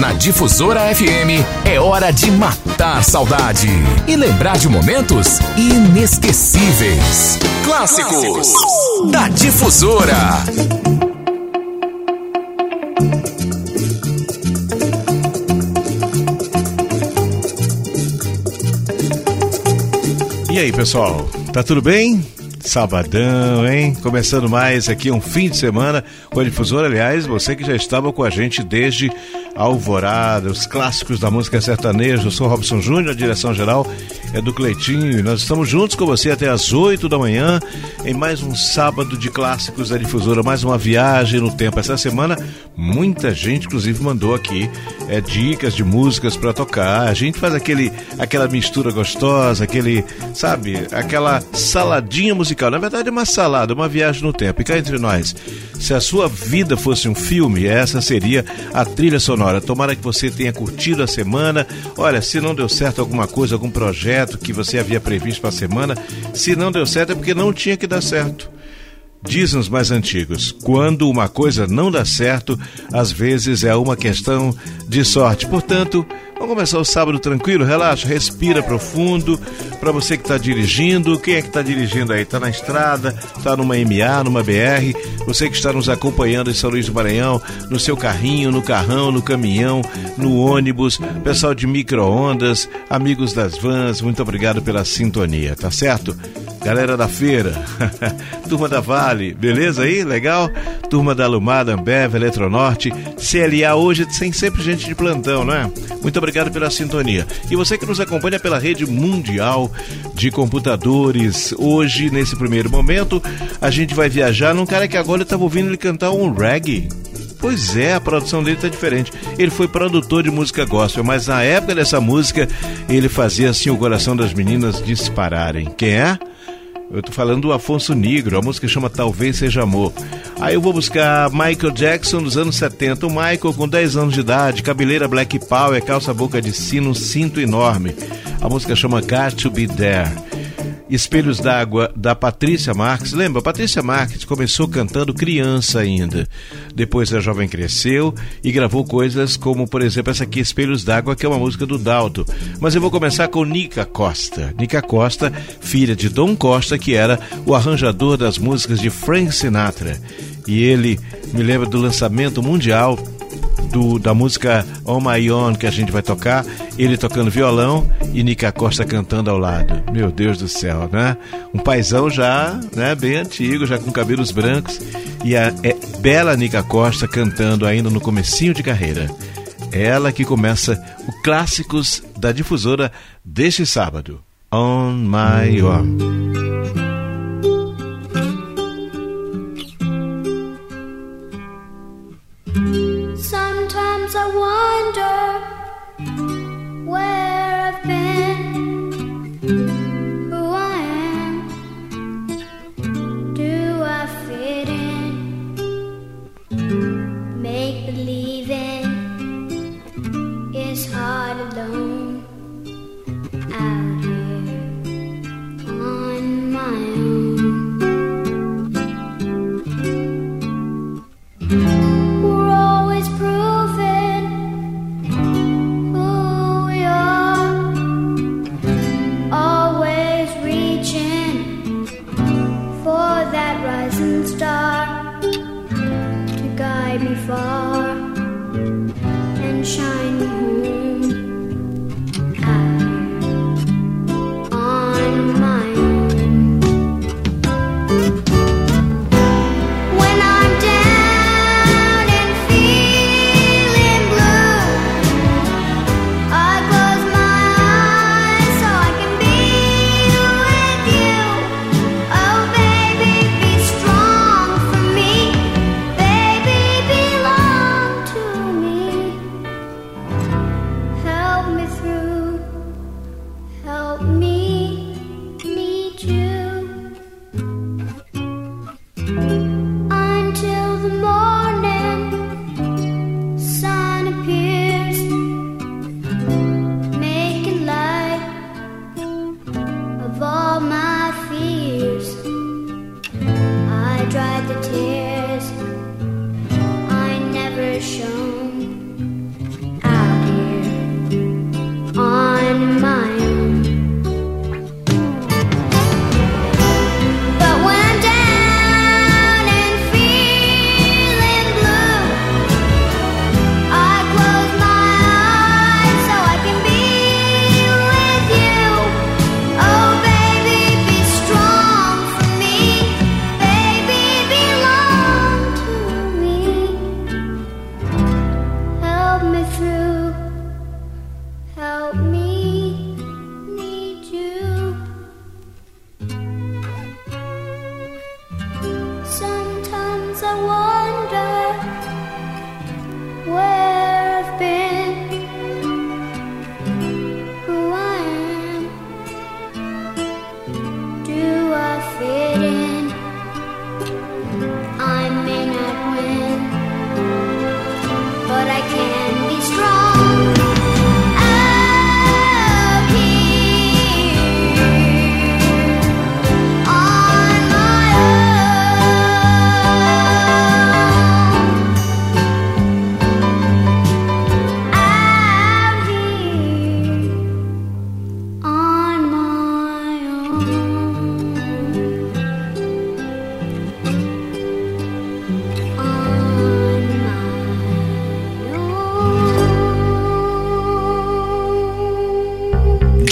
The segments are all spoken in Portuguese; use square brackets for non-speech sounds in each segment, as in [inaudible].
Na Difusora FM é hora de matar saudade e lembrar de momentos inesquecíveis. Clássicos da Difusora. E aí, pessoal? Tá tudo bem? Sabadão, hein? Começando mais aqui um fim de semana com a difusora. Aliás, você que já estava com a gente desde Alvorada, os clássicos da música sertaneja. Eu sou Robson Júnior, a direção geral é do Cleitinho e nós estamos juntos com você até as 8 da manhã em mais um sábado de clássicos da difusora, mais uma viagem no tempo. Essa semana, muita gente, inclusive, mandou aqui é, dicas de músicas para tocar. A gente faz aquele, aquela mistura gostosa, aquele, sabe, aquela saladinha musical. Na verdade, é uma salada, uma viagem no tempo. E cá entre nós, se a sua vida fosse um filme, essa seria a trilha sonora. Tomara que você tenha curtido a semana. Olha, se não deu certo alguma coisa, algum projeto que você havia previsto para a semana, se não deu certo é porque não tinha que dar certo. Dizem os mais antigos: quando uma coisa não dá certo, às vezes é uma questão de sorte. Portanto, vamos começar o sábado tranquilo, relaxa, respira profundo. Para você que está dirigindo, quem é que está dirigindo aí? Está na estrada, está numa MA, numa BR. Você que está nos acompanhando em São Luís do Maranhão, no seu carrinho, no carrão, no caminhão, no ônibus, pessoal de micro-ondas, amigos das vans, muito obrigado pela sintonia, tá certo? Galera da feira, [laughs] turma da Vale, beleza aí? Legal? Turma da Lumada, Ambev, Eletronorte, CLA hoje sem sempre gente de plantão, não é? Muito obrigado pela sintonia. E você que nos acompanha pela rede mundial de computadores, hoje, nesse primeiro momento, a gente vai viajar num cara que agora eu estava ouvindo ele cantar um reggae. Pois é, a produção dele tá diferente. Ele foi produtor de música gospel, mas na época dessa música ele fazia assim o coração das meninas dispararem. Quem é? Eu tô falando do Afonso Negro, a música chama Talvez Seja Amor. Aí eu vou buscar Michael Jackson dos anos 70. O Michael com 10 anos de idade, cabeleira black power, calça boca de sino, cinto enorme. A música chama Got to Be There. Espelhos d'Água da Patrícia Marques. Lembra, Patrícia Marques começou cantando criança ainda. Depois a jovem cresceu e gravou coisas como, por exemplo, essa aqui, Espelhos d'Água, que é uma música do Dalto. Mas eu vou começar com Nica Costa. Nica Costa, filha de Dom Costa, que era o arranjador das músicas de Frank Sinatra. E ele me lembra do lançamento mundial do, da música On My Own que a gente vai tocar, ele tocando violão e Nica Costa cantando ao lado. Meu Deus do céu, né? Um paizão já, né, bem antigo, já com cabelos brancos e a é, bela Nica Costa cantando ainda no comecinho de carreira. Ela que começa o clássicos da difusora deste sábado. On My Own. far and shine.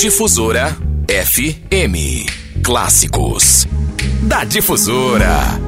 Difusora FM. Clássicos da Difusora.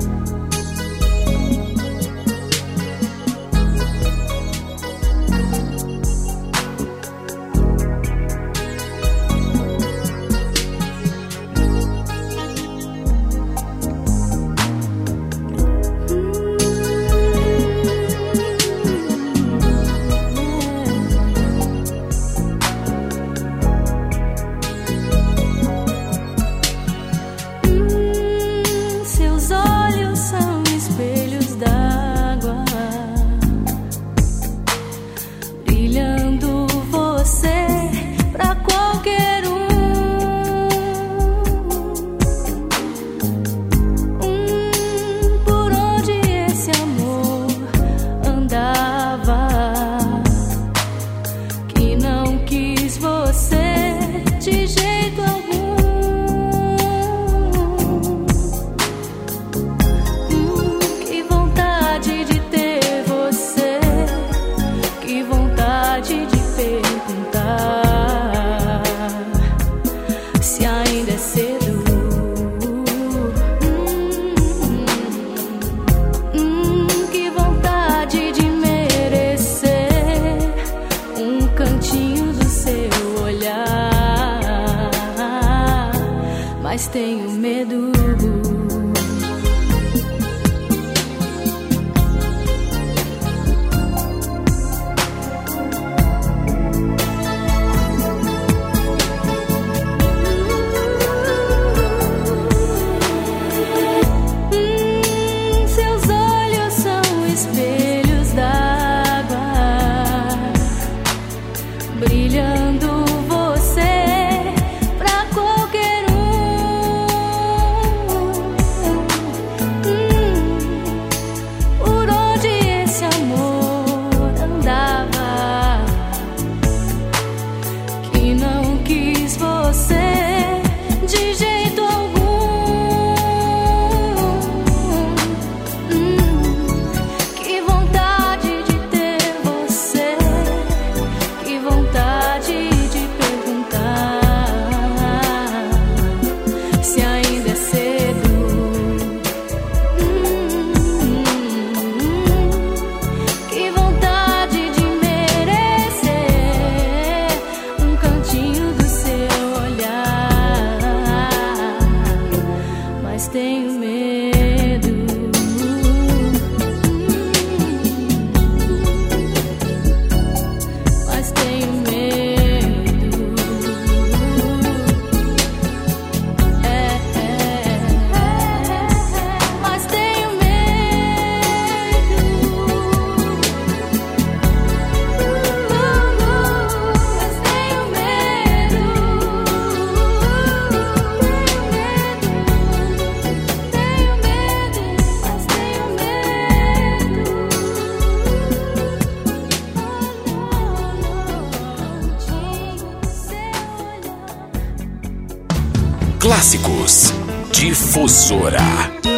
Clássicos Difusora.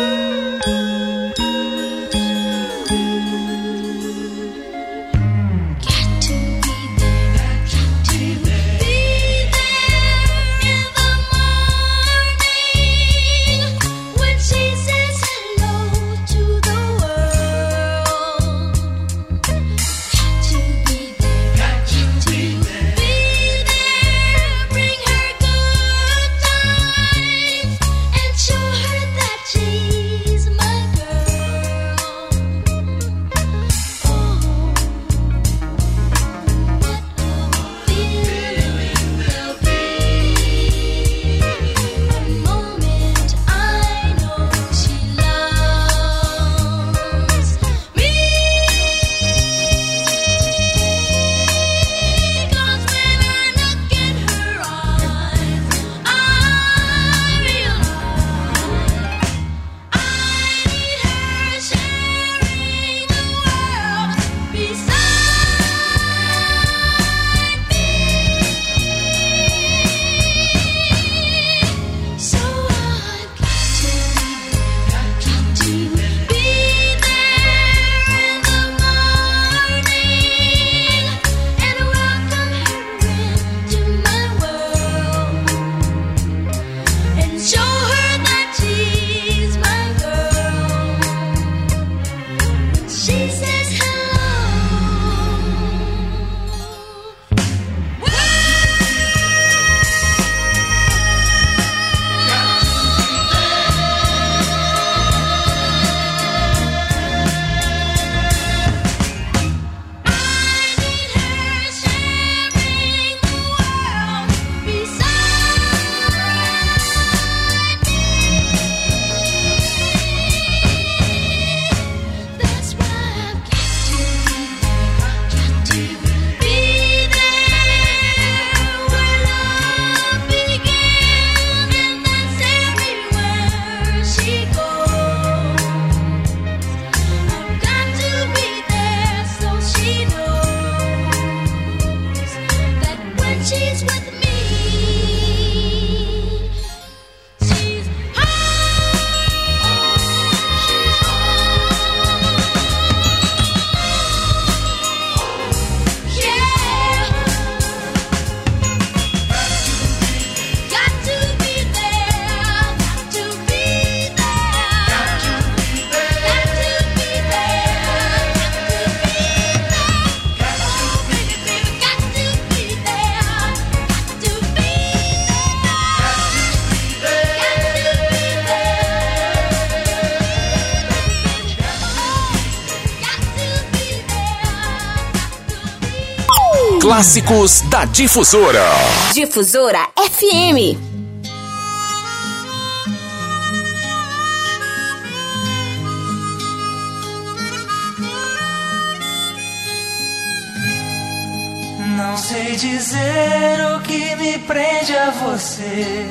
Clássicos da Difusora. Difusora FM. Não sei dizer o que me prende a você.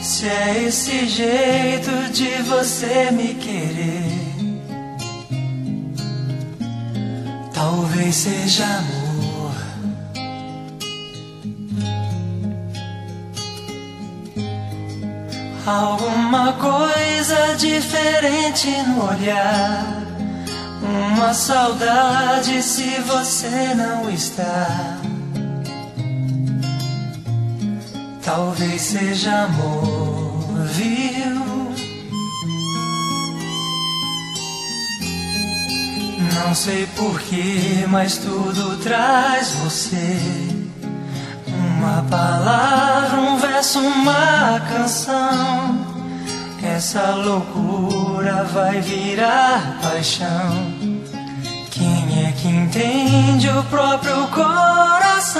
Se é esse jeito de você me querer. Talvez seja amor. Alguma coisa diferente no olhar. Uma saudade se você não está. Talvez seja amor, viu? Não sei porquê, mas tudo traz você. Uma palavra, um verso, uma canção. Essa loucura vai virar paixão. Quem é que entende o próprio coração?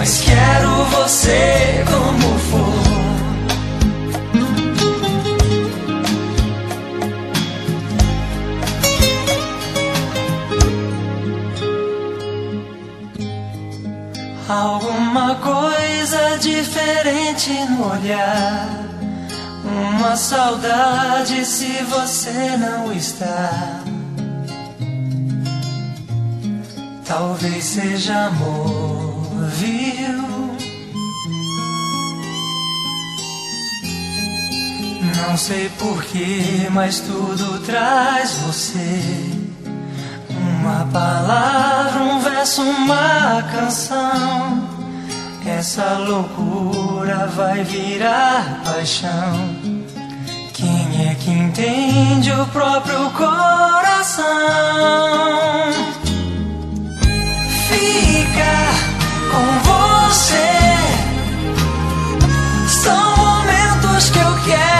Mas quero você como for. Alguma coisa diferente no olhar. Uma saudade se você não está. Talvez seja amor, viu? Não sei porquê, mas tudo traz você. Uma palavra, um verso, uma canção. Essa loucura vai virar paixão. Quem é que entende o próprio coração? Ficar com você. São momentos que eu quero